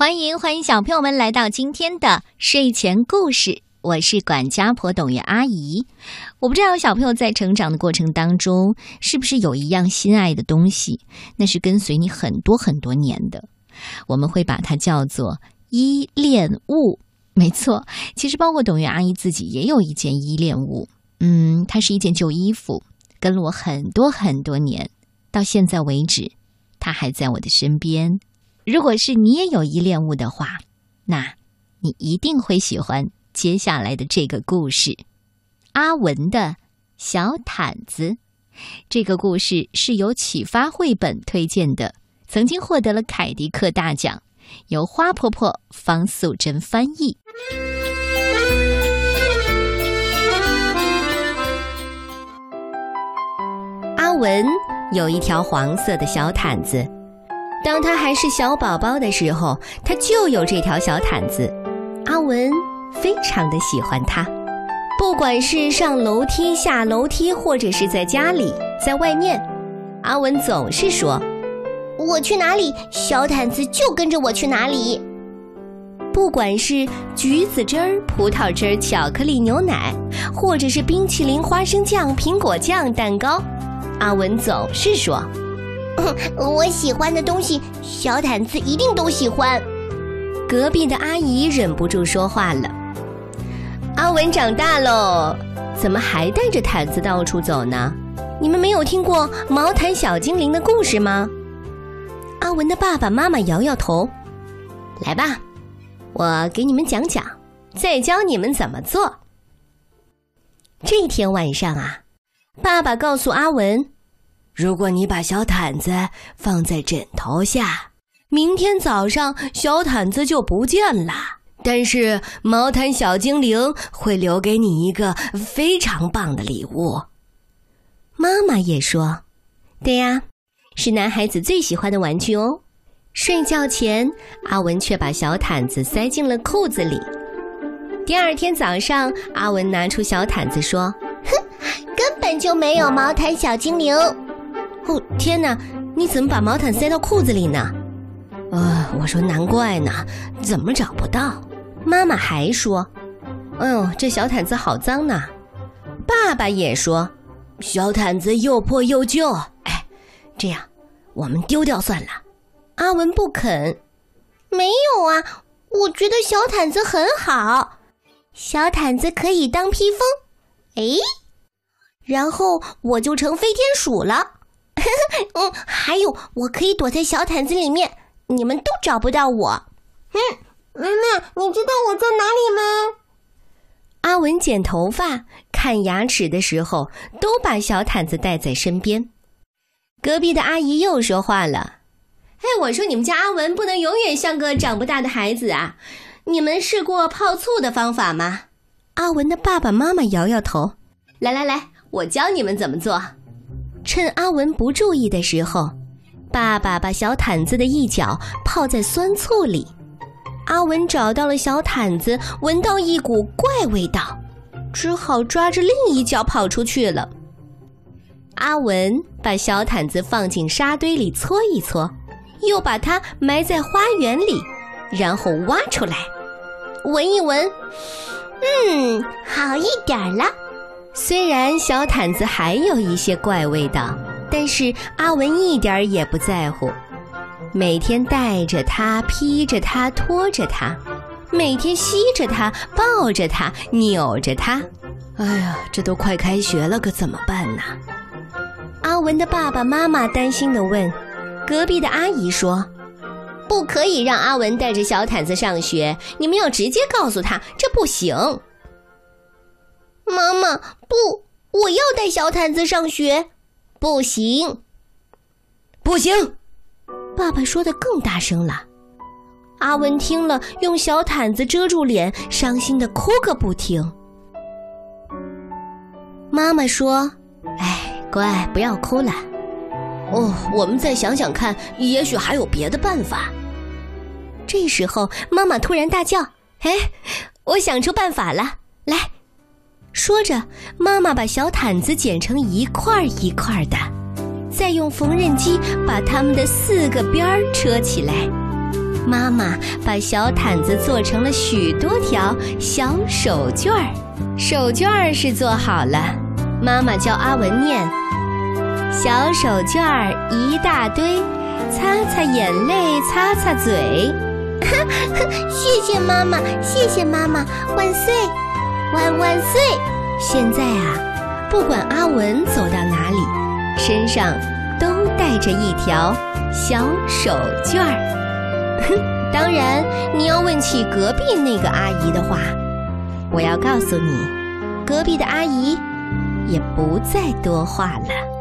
欢迎欢迎小朋友们来到今天的睡前故事，我是管家婆董月阿姨。我不知道小朋友在成长的过程当中，是不是有一样心爱的东西，那是跟随你很多很多年的，我们会把它叫做依恋物。没错，其实包括董月阿姨自己也有一件依恋物，嗯，它是一件旧衣服，跟了我很多很多年，到现在为止，它还在我的身边。如果是你也有依恋物的话，那你一定会喜欢接下来的这个故事——阿文的小毯子。这个故事是由启发绘本推荐的，曾经获得了凯迪克大奖，由花婆婆方素珍翻译。阿文有一条黄色的小毯子。当他还是小宝宝的时候，他就有这条小毯子。阿文非常的喜欢它，不管是上楼梯、下楼梯，或者是在家里、在外面，阿文总是说：“我去哪里，小毯子就跟着我去哪里。”不管是橘子汁儿、葡萄汁儿、巧克力牛奶，或者是冰淇淋、花生酱、苹果酱、蛋糕，阿文总是说。我喜欢的东西，小毯子一定都喜欢。隔壁的阿姨忍不住说话了：“阿文长大喽，怎么还带着毯子到处走呢？你们没有听过毛毯小精灵的故事吗？”阿文的爸爸妈妈摇摇头：“来吧，我给你们讲讲，再教你们怎么做。”这天晚上啊，爸爸告诉阿文。如果你把小毯子放在枕头下，明天早上小毯子就不见了。但是毛毯小精灵会留给你一个非常棒的礼物。妈妈也说：“对呀，是男孩子最喜欢的玩具哦。”睡觉前，阿文却把小毯子塞进了裤子里。第二天早上，阿文拿出小毯子说：“哼，根本就没有毛毯小精灵。”哦天哪！你怎么把毛毯塞到裤子里呢？呃，我说难怪呢，怎么找不到？妈妈还说：“哎呦，这小毯子好脏呢。”爸爸也说：“小毯子又破又旧。”哎，这样我们丢掉算了。阿文不肯。没有啊，我觉得小毯子很好，小毯子可以当披风。哎，然后我就成飞天鼠了。嗯，还有，我可以躲在小毯子里面，你们都找不到我。嗯，妈妈，你知道我在哪里吗？阿文剪头发、看牙齿的时候，都把小毯子带在身边。隔壁的阿姨又说话了：“哎，我说你们家阿文不能永远像个长不大的孩子啊！你们试过泡醋的方法吗？”阿文的爸爸妈妈摇摇头：“来来来，我教你们怎么做。”趁阿文不注意的时候，爸爸把小毯子的一角泡在酸醋里。阿文找到了小毯子，闻到一股怪味道，只好抓着另一角跑出去了。阿文把小毯子放进沙堆里搓一搓，又把它埋在花园里，然后挖出来，闻一闻，嗯，好一点了。虽然小毯子还有一些怪味道，但是阿文一点儿也不在乎。每天带着它，披着它，拖着它，每天吸着它，抱着它，扭着它。哎呀，这都快开学了，可怎么办呢？阿文的爸爸妈妈担心地问。隔壁的阿姨说：“不可以让阿文带着小毯子上学，你们要直接告诉他，这不行。”妈妈，不，我要带小毯子上学，不行，不行！爸爸说的更大声了。阿文听了，用小毯子遮住脸，伤心的哭个不停。妈妈说：“哎，乖，不要哭了。哦，我们再想想看，也许还有别的办法。”这时候，妈妈突然大叫：“哎，我想出办法了！来！”说着，妈妈把小毯子剪成一块一块的，再用缝纫机把它们的四个边儿扯起来。妈妈把小毯子做成了许多条小手绢儿，手绢儿是做好了。妈妈教阿文念：“小手绢儿一大堆，擦擦眼泪，擦擦嘴。”谢谢妈妈，谢谢妈妈，万岁，万万岁！现在啊，不管阿文走到哪里，身上都带着一条小手绢儿。当然，你要问起隔壁那个阿姨的话，我要告诉你，隔壁的阿姨也不再多话了。